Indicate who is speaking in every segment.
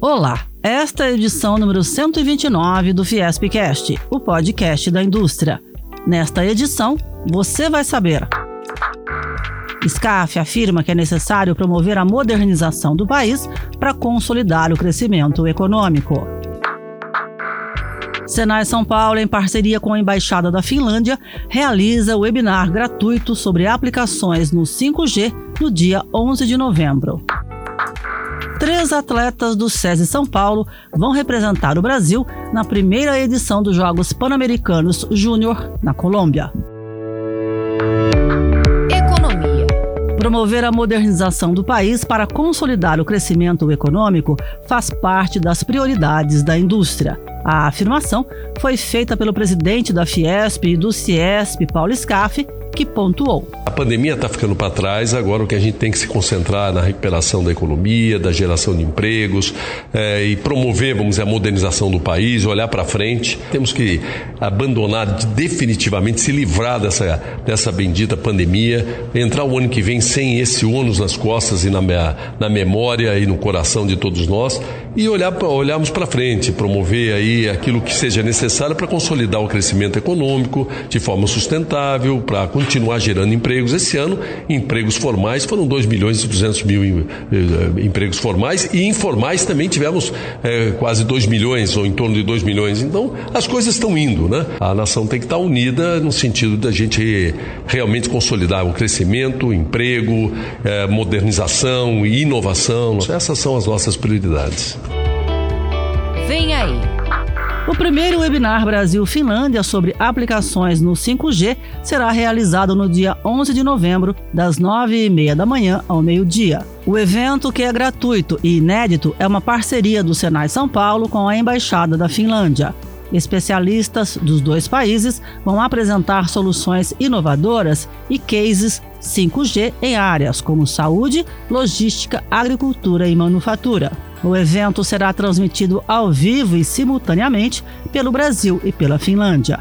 Speaker 1: Olá, esta é a edição número 129 do Fiespcast, o podcast da indústria. Nesta edição, você vai saber. SCAF afirma que é necessário promover a modernização do país para consolidar o crescimento econômico. Senai São Paulo, em parceria com a Embaixada da Finlândia, realiza webinar gratuito sobre aplicações no 5G no dia 11 de novembro. Três atletas do SESI São Paulo vão representar o Brasil na primeira edição dos Jogos Pan-Americanos Júnior na Colômbia.
Speaker 2: Economia.
Speaker 1: Promover a modernização do país para consolidar o crescimento econômico faz parte das prioridades da indústria. A afirmação foi feita pelo presidente da Fiesp e do Ciesp, Paulo Scaff, que pontuou.
Speaker 3: A pandemia está ficando para trás, agora o que a gente tem que se concentrar na recuperação da economia, da geração de empregos é, e promover, vamos dizer, a modernização do país, olhar para frente. Temos que abandonar definitivamente, se livrar dessa, dessa bendita pandemia, entrar o ano que vem sem esse ônus nas costas e na, na memória e no coração de todos nós e olhar, olharmos para frente, promover aí aquilo que seja necessário para consolidar o crescimento econômico de forma sustentável, para continuar gerando empregos. Esse ano, empregos formais foram 2 milhões e 200 mil eh, empregos formais e informais também tivemos eh, quase 2 milhões ou em torno de 2 milhões. Então, as coisas estão indo, né? A nação tem que estar unida no sentido da gente realmente consolidar o crescimento, emprego, eh, modernização e inovação. Essas são as nossas prioridades.
Speaker 2: Vem aí.
Speaker 1: O primeiro webinar Brasil-Finlândia sobre aplicações no 5G será realizado no dia 11 de novembro, das 9h30 da manhã ao meio-dia. O evento, que é gratuito e inédito, é uma parceria do Senai São Paulo com a Embaixada da Finlândia. Especialistas dos dois países vão apresentar soluções inovadoras e cases 5G em áreas como saúde, logística, agricultura e manufatura. O evento será transmitido ao vivo e simultaneamente pelo Brasil e pela Finlândia.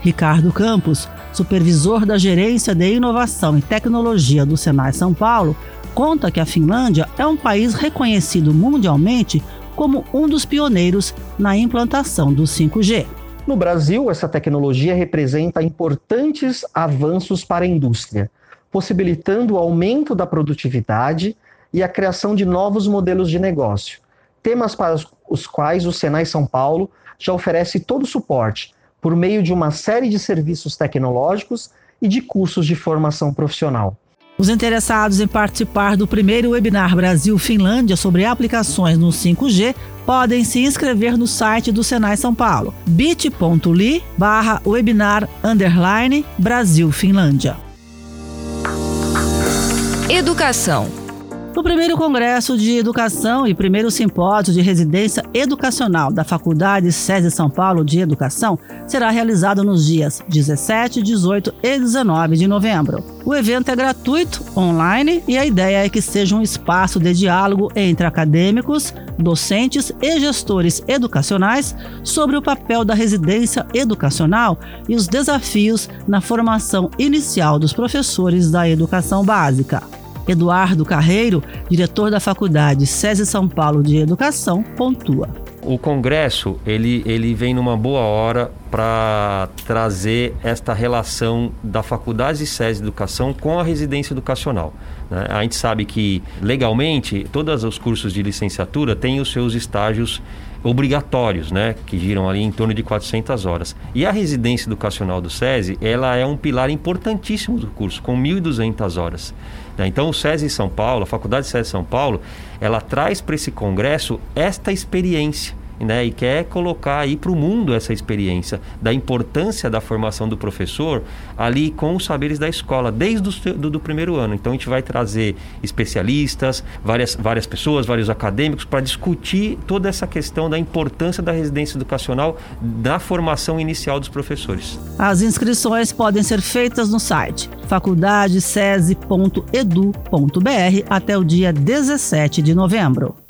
Speaker 1: Ricardo Campos, supervisor da Gerência de Inovação e Tecnologia do Senai São Paulo, conta que a Finlândia é um país reconhecido mundialmente como um dos pioneiros na implantação do 5G.
Speaker 4: No Brasil, essa tecnologia representa importantes avanços para a indústria, possibilitando o aumento da produtividade e a criação de novos modelos de negócio, temas para os quais o Senai São Paulo já oferece todo o suporte por meio de uma série de serviços tecnológicos e de cursos de formação profissional.
Speaker 1: Os interessados em participar do primeiro webinar Brasil-Finlândia sobre aplicações no 5G podem se inscrever no site do Senai São Paulo, bit.ly barra webinar underline Brasil-Finlândia.
Speaker 2: Educação.
Speaker 1: No primeiro Congresso de Educação e primeiro Simpósio de Residência Educacional da Faculdade SESI São Paulo de Educação será realizado nos dias 17, 18 e 19 de novembro. O evento é gratuito, online e a ideia é que seja um espaço de diálogo entre acadêmicos, docentes e gestores educacionais sobre o papel da residência educacional e os desafios na formação inicial dos professores da educação básica. Eduardo Carreiro, diretor da Faculdade SESI São Paulo de Educação, pontua.
Speaker 5: O congresso ele, ele vem numa boa hora para trazer esta relação da faculdade SESI Educação com a residência educacional. Né? A gente sabe que legalmente todos os cursos de licenciatura têm os seus estágios obrigatórios, né, que giram ali em torno de 400 horas. E a residência educacional do SESI, ela é um pilar importantíssimo do curso, com 1.200 horas. Né? Então, o SESI São Paulo, a Faculdade SESI São Paulo, ela traz para esse congresso esta experiência né, e quer colocar aí para o mundo essa experiência da importância da formação do professor ali com os saberes da escola, desde o do, do primeiro ano. Então a gente vai trazer especialistas, várias, várias pessoas, vários acadêmicos para discutir toda essa questão da importância da residência educacional da formação inicial dos professores.
Speaker 1: As inscrições podem ser feitas no site faculdadesese.edu.br até o dia 17 de novembro.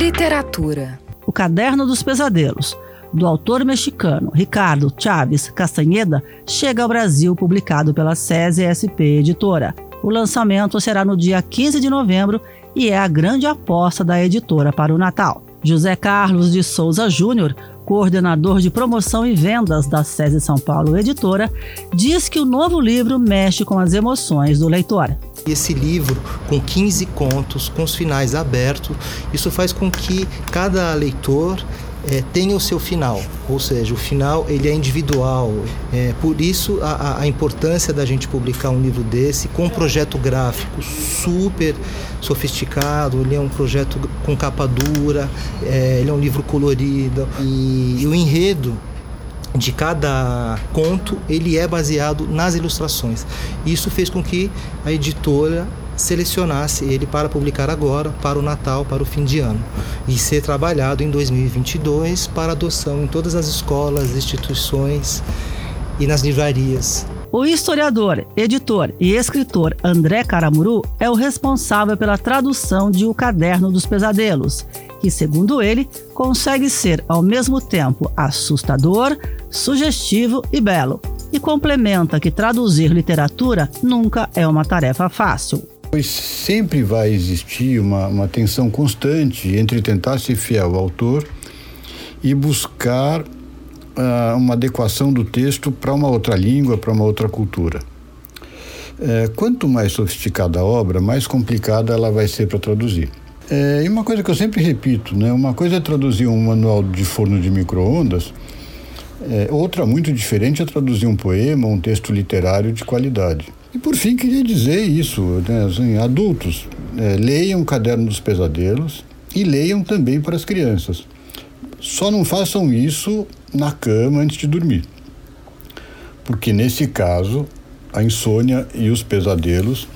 Speaker 2: Literatura.
Speaker 1: O Caderno dos Pesadelos, do autor mexicano Ricardo Chaves Castanheda, chega ao Brasil publicado pela SESI SP Editora. O lançamento será no dia 15 de novembro e é a grande aposta da editora para o Natal. José Carlos de Souza Júnior, coordenador de promoção e vendas da SESI São Paulo Editora, diz que o novo livro mexe com as emoções do leitor.
Speaker 6: Esse livro, com 15 contos, com os finais abertos, isso faz com que cada leitor é, tenha o seu final, ou seja, o final ele é individual. É, por isso a, a, importância da gente publicar um livro desse com um projeto gráfico super sofisticado. Ele é um projeto com capa dura, é, ele é um livro colorido e, e o enredo de cada conto ele é baseado nas ilustrações. Isso fez com que a editora selecionasse ele para publicar agora, para o Natal, para o fim de ano, e ser trabalhado em 2022 para adoção em todas as escolas, instituições e nas livrarias.
Speaker 1: O historiador, editor e escritor André Caramuru é o responsável pela tradução de O Caderno dos Pesadelos, que, segundo ele, consegue ser ao mesmo tempo assustador, sugestivo e belo. E complementa que traduzir literatura nunca é uma tarefa fácil.
Speaker 7: Pois sempre vai existir uma, uma tensão constante entre tentar ser fiel ao autor e buscar uh, uma adequação do texto para uma outra língua, para uma outra cultura. É, quanto mais sofisticada a obra, mais complicada ela vai ser para traduzir. É, e uma coisa que eu sempre repito, né? Uma coisa é traduzir um manual de forno de micro-ondas, é, outra muito diferente é traduzir um poema, um texto literário de qualidade. E por fim, queria dizer isso, né, assim, adultos, é, leiam o Caderno dos Pesadelos e leiam também para as crianças. Só não façam isso na cama antes de dormir, porque nesse caso a insônia e os pesadelos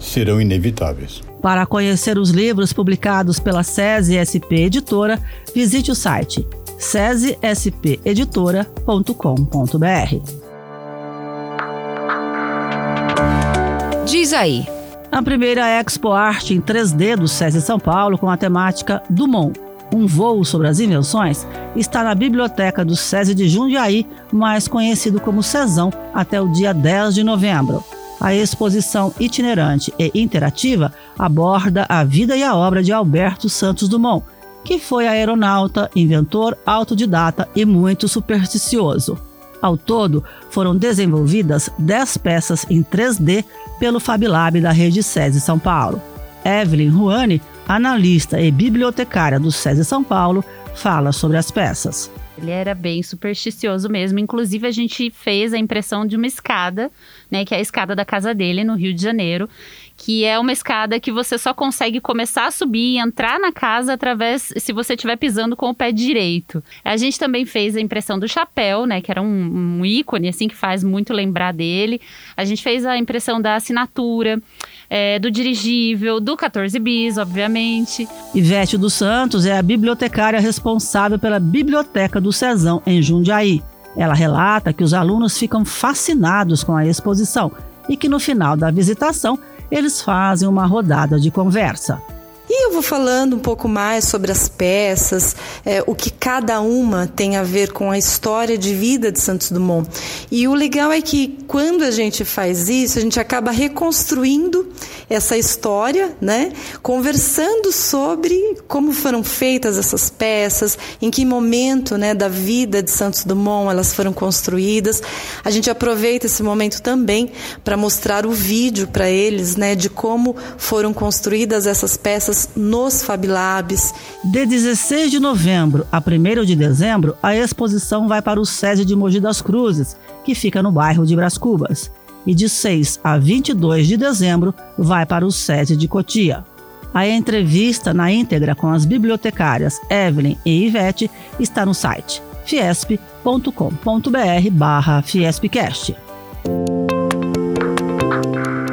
Speaker 7: serão inevitáveis.
Speaker 1: Para conhecer os livros publicados pela SESI SP Editora, visite o site sesesp-editora.com.br.
Speaker 2: Diz aí.
Speaker 1: A primeira Expo Arte em 3D do SESI São Paulo, com a temática Dumont, um voo sobre as invenções, está na biblioteca do SESI de Jundiaí, mais conhecido como Cesão, até o dia 10 de novembro. A exposição itinerante e interativa aborda a vida e a obra de Alberto Santos Dumont, que foi aeronauta, inventor, autodidata e muito supersticioso. Ao todo, foram desenvolvidas 10 peças em 3D pelo FabLab da Rede SESI São Paulo. Evelyn Ruani, analista e bibliotecária do SESI São Paulo, fala sobre as peças.
Speaker 8: Ele era bem supersticioso mesmo. Inclusive, a gente fez a impressão de uma escada, né? Que é a escada da casa dele, no Rio de Janeiro. Que é uma escada que você só consegue começar a subir e entrar na casa através se você estiver pisando com o pé direito. A gente também fez a impressão do chapéu, né? Que era um, um ícone, assim, que faz muito lembrar dele. A gente fez a impressão da assinatura é, do dirigível, do 14 bis, obviamente.
Speaker 1: Ivete dos Santos é a bibliotecária responsável pela Biblioteca do Cezão, em Jundiaí. Ela relata que os alunos ficam fascinados com a exposição e que no final da visitação eles fazem uma rodada de conversa.
Speaker 9: E eu vou falando um pouco mais sobre as peças, é, o que cada uma tem a ver com a história de vida de Santos Dumont. E o legal é que quando a gente faz isso, a gente acaba reconstruindo essa história, né? Conversando sobre como foram feitas essas peças, em que momento, né, da vida de Santos Dumont elas foram construídas. A gente aproveita esse momento também para mostrar o vídeo para eles, né, de como foram construídas essas peças nos Fab Labs.
Speaker 1: De 16 de novembro a 1 de dezembro, a exposição vai para o SESI de Mogi das Cruzes, que fica no bairro de Bras Cubas. E de 6 a 22 de dezembro, vai para o SESI de Cotia. A entrevista na íntegra com as bibliotecárias Evelyn e Ivete está no site fiesp.com.br barra fiespcast.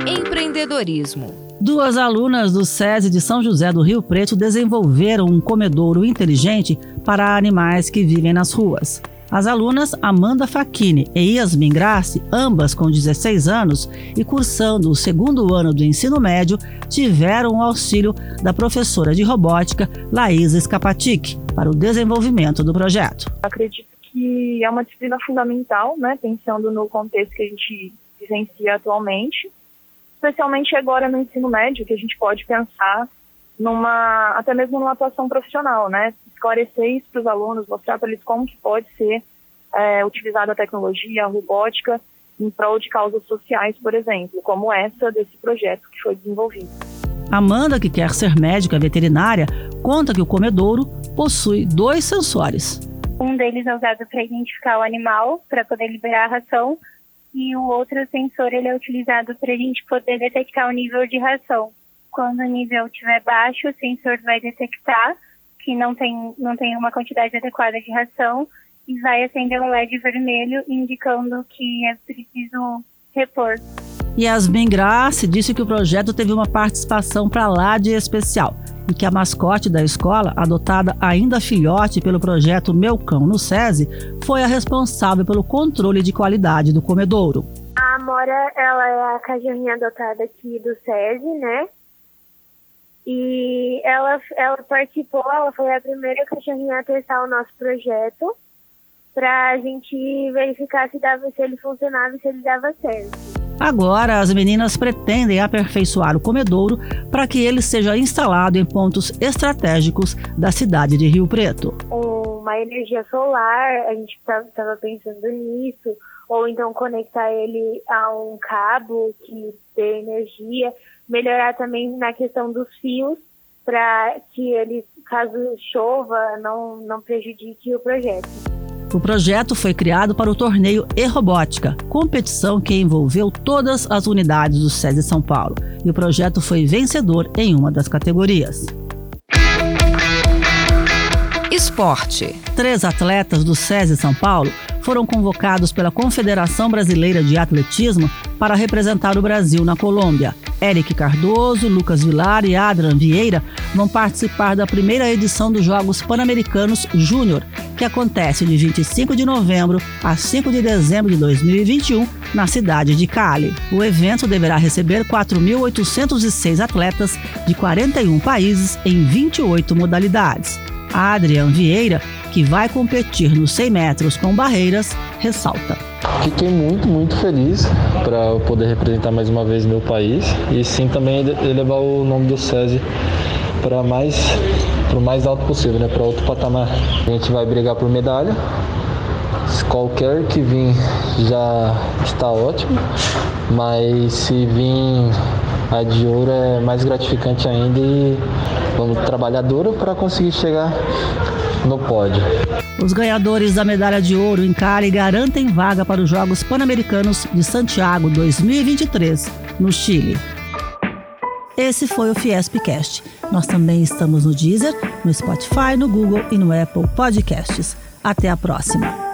Speaker 2: Empreendedorismo
Speaker 1: Duas alunas do SESI de São José do Rio Preto desenvolveram um comedouro inteligente para animais que vivem nas ruas. As alunas Amanda Facchini e Yasmin Grassi, ambas com 16 anos e cursando o segundo ano do ensino médio, tiveram o auxílio da professora de robótica Laísa Scapatic para o desenvolvimento do projeto.
Speaker 10: Acredito que é uma disciplina fundamental, né, pensando no contexto que a gente vivencia atualmente especialmente agora no ensino médio, que a gente pode pensar numa, até mesmo numa atuação profissional, né? Esclarecer isso para os alunos, mostrar para eles como que pode ser é, utilizada a tecnologia, a robótica, em prol de causas sociais, por exemplo, como essa desse projeto que foi desenvolvido.
Speaker 1: Amanda, que quer ser médica veterinária, conta que o comedouro possui dois sensores.
Speaker 11: Um deles é usado para identificar o animal, para poder liberar a ração, e o outro sensor ele é utilizado para a gente poder detectar o nível de ração. Quando o nível estiver baixo, o sensor vai detectar que não tem, não tem uma quantidade adequada de ração e vai acender um LED vermelho indicando que é preciso repor.
Speaker 1: Yasmin Grace disse que o projeto teve uma participação para lá de especial que a mascote da escola, adotada ainda filhote pelo projeto Meu Cão no SESI, foi a responsável pelo controle de qualidade do comedouro.
Speaker 12: A Amora, ela é a cachorrinha adotada aqui do SESI, né? E ela, ela participou, ela foi a primeira cachorrinha a testar o nosso projeto para a gente verificar se, dava, se ele funcionava e se ele dava certo.
Speaker 1: Agora, as meninas pretendem aperfeiçoar o comedouro para que ele seja instalado em pontos estratégicos da cidade de Rio Preto.
Speaker 12: Uma energia solar, a gente estava pensando nisso, ou então conectar ele a um cabo que dê energia, melhorar também na questão dos fios para que ele, caso chova, não, não prejudique o projeto.
Speaker 1: O projeto foi criado para o torneio E-Robótica, competição que envolveu todas as unidades do SESI São Paulo, e o projeto foi vencedor em uma das categorias.
Speaker 2: Esporte.
Speaker 1: Três atletas do SESI São Paulo foram convocados pela Confederação Brasileira de Atletismo para representar o Brasil na Colômbia. Eric Cardoso, Lucas Vilar e Adrian Vieira vão participar da primeira edição dos Jogos Pan-Americanos Júnior, que acontece de 25 de novembro a 5 de dezembro de 2021 na cidade de Cali. O evento deverá receber 4.806 atletas de 41 países em 28 modalidades. Adrian Vieira, que vai competir nos 100 metros com barreiras, ressalta.
Speaker 13: Fiquei muito, muito feliz para poder representar mais uma vez meu país e sim também elevar o nome do SESI para mais para o mais alto possível, né, para outro patamar. A gente vai brigar por medalha. Qualquer que vir já está ótimo, mas se vir a de ouro é mais gratificante ainda e vamos trabalhar duro para conseguir chegar no pódio.
Speaker 1: Os ganhadores da medalha de ouro em Cali garantem vaga para os Jogos Pan-Americanos de Santiago 2023, no Chile. Esse foi o Fiespcast. Nós também estamos no Deezer, no Spotify, no Google e no Apple Podcasts. Até a próxima.